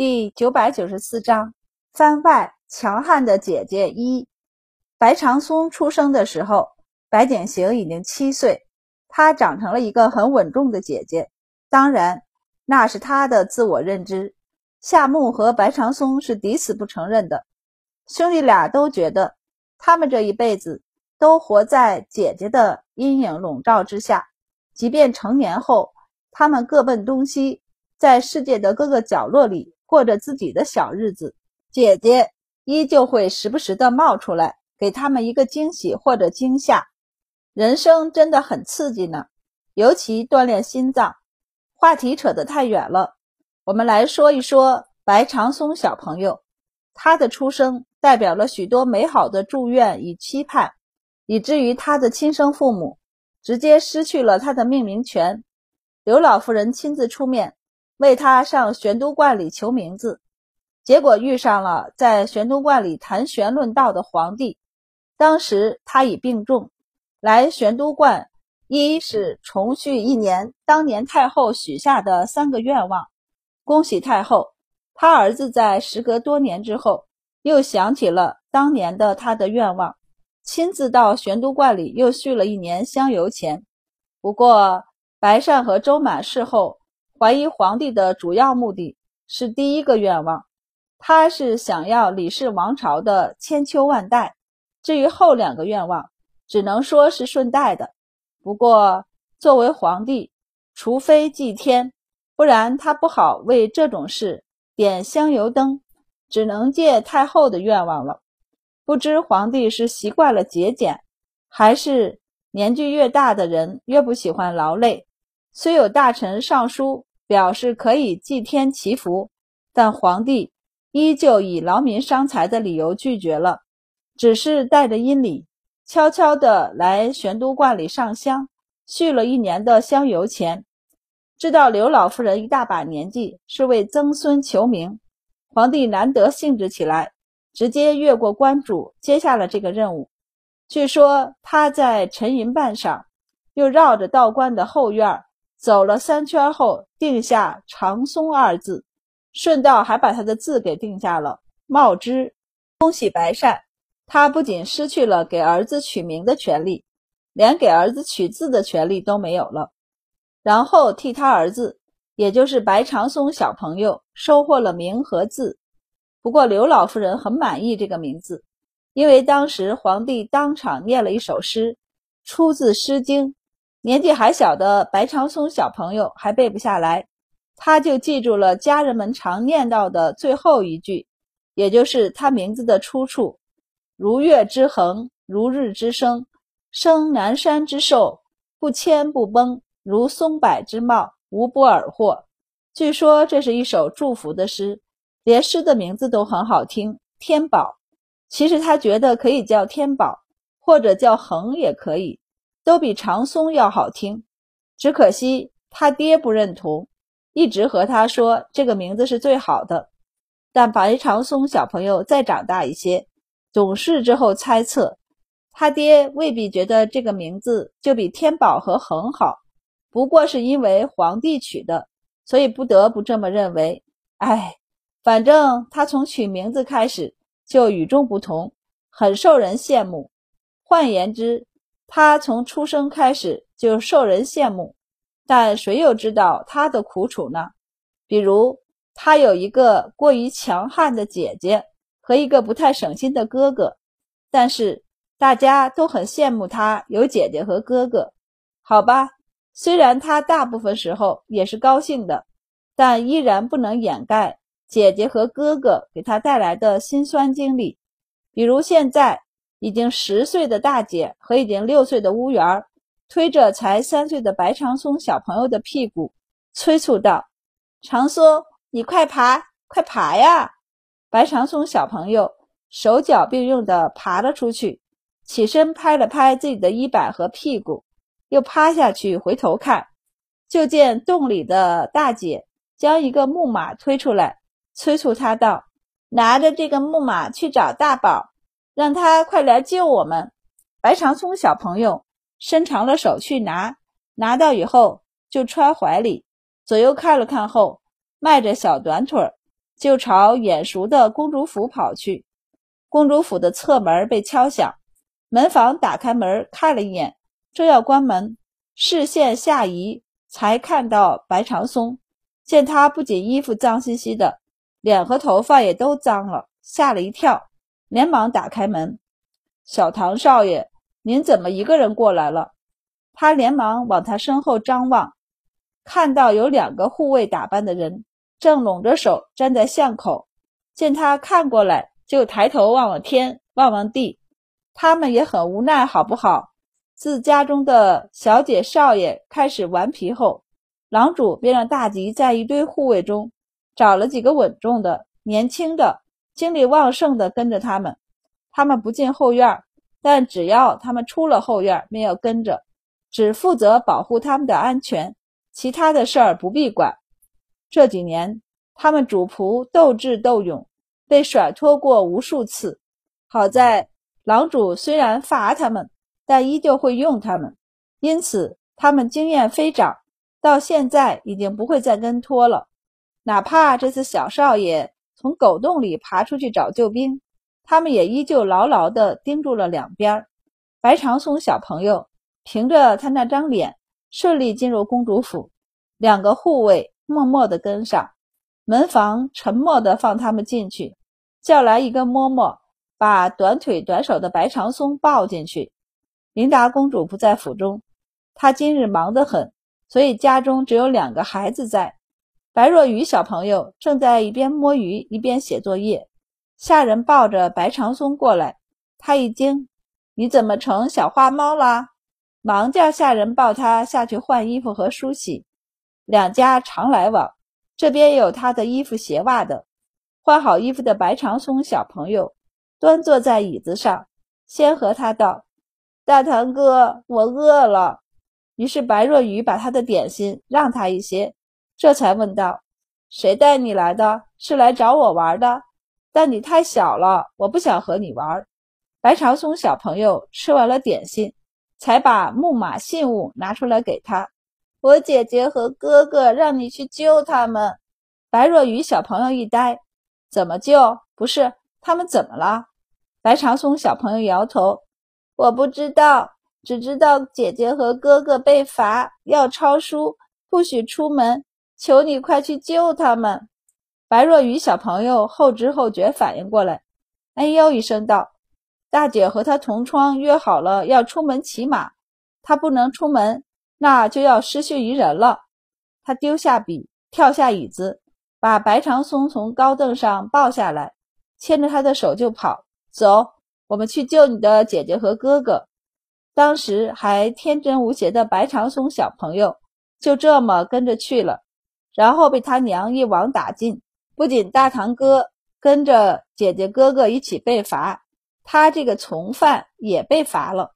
第九百九十四章番外：强悍的姐姐一。白长松出生的时候，白景行已经七岁，她长成了一个很稳重的姐姐。当然，那是她的自我认知。夏目和白长松是抵死不承认的，兄弟俩都觉得他们这一辈子都活在姐姐的阴影笼罩之下，即便成年后，他们各奔东西，在世界的各个角落里。过着自己的小日子，姐姐依旧会时不时的冒出来，给他们一个惊喜或者惊吓。人生真的很刺激呢，尤其锻炼心脏。话题扯得太远了，我们来说一说白长松小朋友。他的出生代表了许多美好的祝愿与期盼，以至于他的亲生父母直接失去了他的命名权。刘老夫人亲自出面。为他上玄都观里求名字，结果遇上了在玄都观里谈玄论道的皇帝。当时他已病重，来玄都观一是重续一年当年太后许下的三个愿望，恭喜太后。他儿子在时隔多年之后又想起了当年的他的愿望，亲自到玄都观里又续了一年香油钱。不过白善和周满事后。怀疑皇帝的主要目的是第一个愿望，他是想要李氏王朝的千秋万代。至于后两个愿望，只能说是顺带的。不过作为皇帝，除非祭天，不然他不好为这种事点香油灯，只能借太后的愿望了。不知皇帝是习惯了节俭，还是年纪越大的人越不喜欢劳累。虽有大臣上书。表示可以祭天祈福，但皇帝依旧以劳民伤财的理由拒绝了，只是带着阴礼，悄悄地来玄都观里上香，续了一年的香油钱。知道刘老夫人一大把年纪是为曾孙求名，皇帝难得兴致起来，直接越过关主接下了这个任务。据说他在沉吟半晌，又绕着道观的后院儿。走了三圈后，定下“长松”二字，顺道还把他的字给定下了“茂之”。恭喜白善，他不仅失去了给儿子取名的权利，连给儿子取字的权利都没有了。然后替他儿子，也就是白长松小朋友，收获了名和字。不过刘老夫人很满意这个名字，因为当时皇帝当场念了一首诗，出自《诗经》。年纪还小的白长松小朋友还背不下来，他就记住了家人们常念叨的最后一句，也就是他名字的出处：“如月之恒，如日之升，生南山之寿，不迁不崩，如松柏之茂，无不尔获。”据说这是一首祝福的诗，连诗的名字都很好听，天宝。其实他觉得可以叫天宝，或者叫恒也可以。都比长松要好听，只可惜他爹不认同，一直和他说这个名字是最好的。但白长松小朋友再长大一些，懂事之后猜测，他爹未必觉得这个名字就比天宝和恒好，不过是因为皇帝取的，所以不得不这么认为。哎，反正他从取名字开始就与众不同，很受人羡慕。换言之，他从出生开始就受人羡慕，但谁又知道他的苦楚呢？比如，他有一个过于强悍的姐姐和一个不太省心的哥哥，但是大家都很羡慕他有姐姐和哥哥。好吧，虽然他大部分时候也是高兴的，但依然不能掩盖姐姐和哥哥给他带来的辛酸经历，比如现在。已经十岁的大姐和已经六岁的乌元推着才三岁的白长松小朋友的屁股，催促道：“长松，你快爬，快爬呀！”白长松小朋友手脚并用地爬了出去，起身拍了拍自己的衣摆和屁股，又趴下去回头看，就见洞里的大姐将一个木马推出来，催促他道：“拿着这个木马去找大宝。”让他快来救我们！白长松小朋友伸长了手去拿，拿到以后就揣怀里，左右看了看后，迈着小短腿儿，就朝眼熟的公主府跑去。公主府的侧门被敲响，门房打开门看了一眼，正要关门，视线下移，才看到白长松。见他不仅衣服脏兮兮的，脸和头发也都脏了，吓了一跳，连忙打开门：“小唐少爷，您怎么一个人过来了？”他连忙往他身后张望，看到有两个护卫打扮的人正拢着手站在巷口。见他看过来，就抬头望望天，望望地。他们也很无奈，好不好？自家中的小姐少爷开始顽皮后，狼主便让大吉在一堆护卫中找了几个稳重的、年轻的、精力旺盛的跟着他们。他们不进后院，但只要他们出了后院，便要跟着。只负责保护他们的安全，其他的事儿不必管。这几年，他们主仆斗智斗勇，被甩脱过无数次。好在狼主虽然罚他们，但依旧会用他们，因此他们经验飞涨，到现在已经不会再跟脱了。哪怕这次小少爷从狗洞里爬出去找救兵，他们也依旧牢牢地盯住了两边。白长松小朋友。凭着他那张脸，顺利进入公主府。两个护卫默默地跟上，门房沉默地放他们进去，叫来一个嬷嬷，把短腿短手的白长松抱进去。琳达公主不在府中，她今日忙得很，所以家中只有两个孩子在。白若愚小朋友正在一边摸鱼一边写作业。下人抱着白长松过来，他一惊：“你怎么成小花猫啦？”忙叫下人抱他下去换衣服和梳洗，两家常来往。这边有他的衣服鞋袜的。换好衣服的白长松小朋友端坐在椅子上，先和他道：“大堂哥，我饿了。”于是白若愚把他的点心让他一些，这才问道：“谁带你来的？是来找我玩的？但你太小了，我不想和你玩。”白长松小朋友吃完了点心。才把木马信物拿出来给他。我姐姐和哥哥让你去救他们。白若愚小朋友一呆，怎么救？不是他们怎么了？白长松小朋友摇头，我不知道，只知道姐姐和哥哥被罚要抄书，不许出门。求你快去救他们。白若愚小朋友后知后觉反应过来，哎呦一声道。大姐和她同窗约好了要出门骑马，她不能出门，那就要失去一人了。他丢下笔，跳下椅子，把白长松从高凳上抱下来，牵着他的手就跑。走，我们去救你的姐姐和哥哥。当时还天真无邪的白长松小朋友就这么跟着去了，然后被他娘一网打尽。不仅大堂哥跟着姐姐哥哥一起被罚。他这个从犯也被罚了。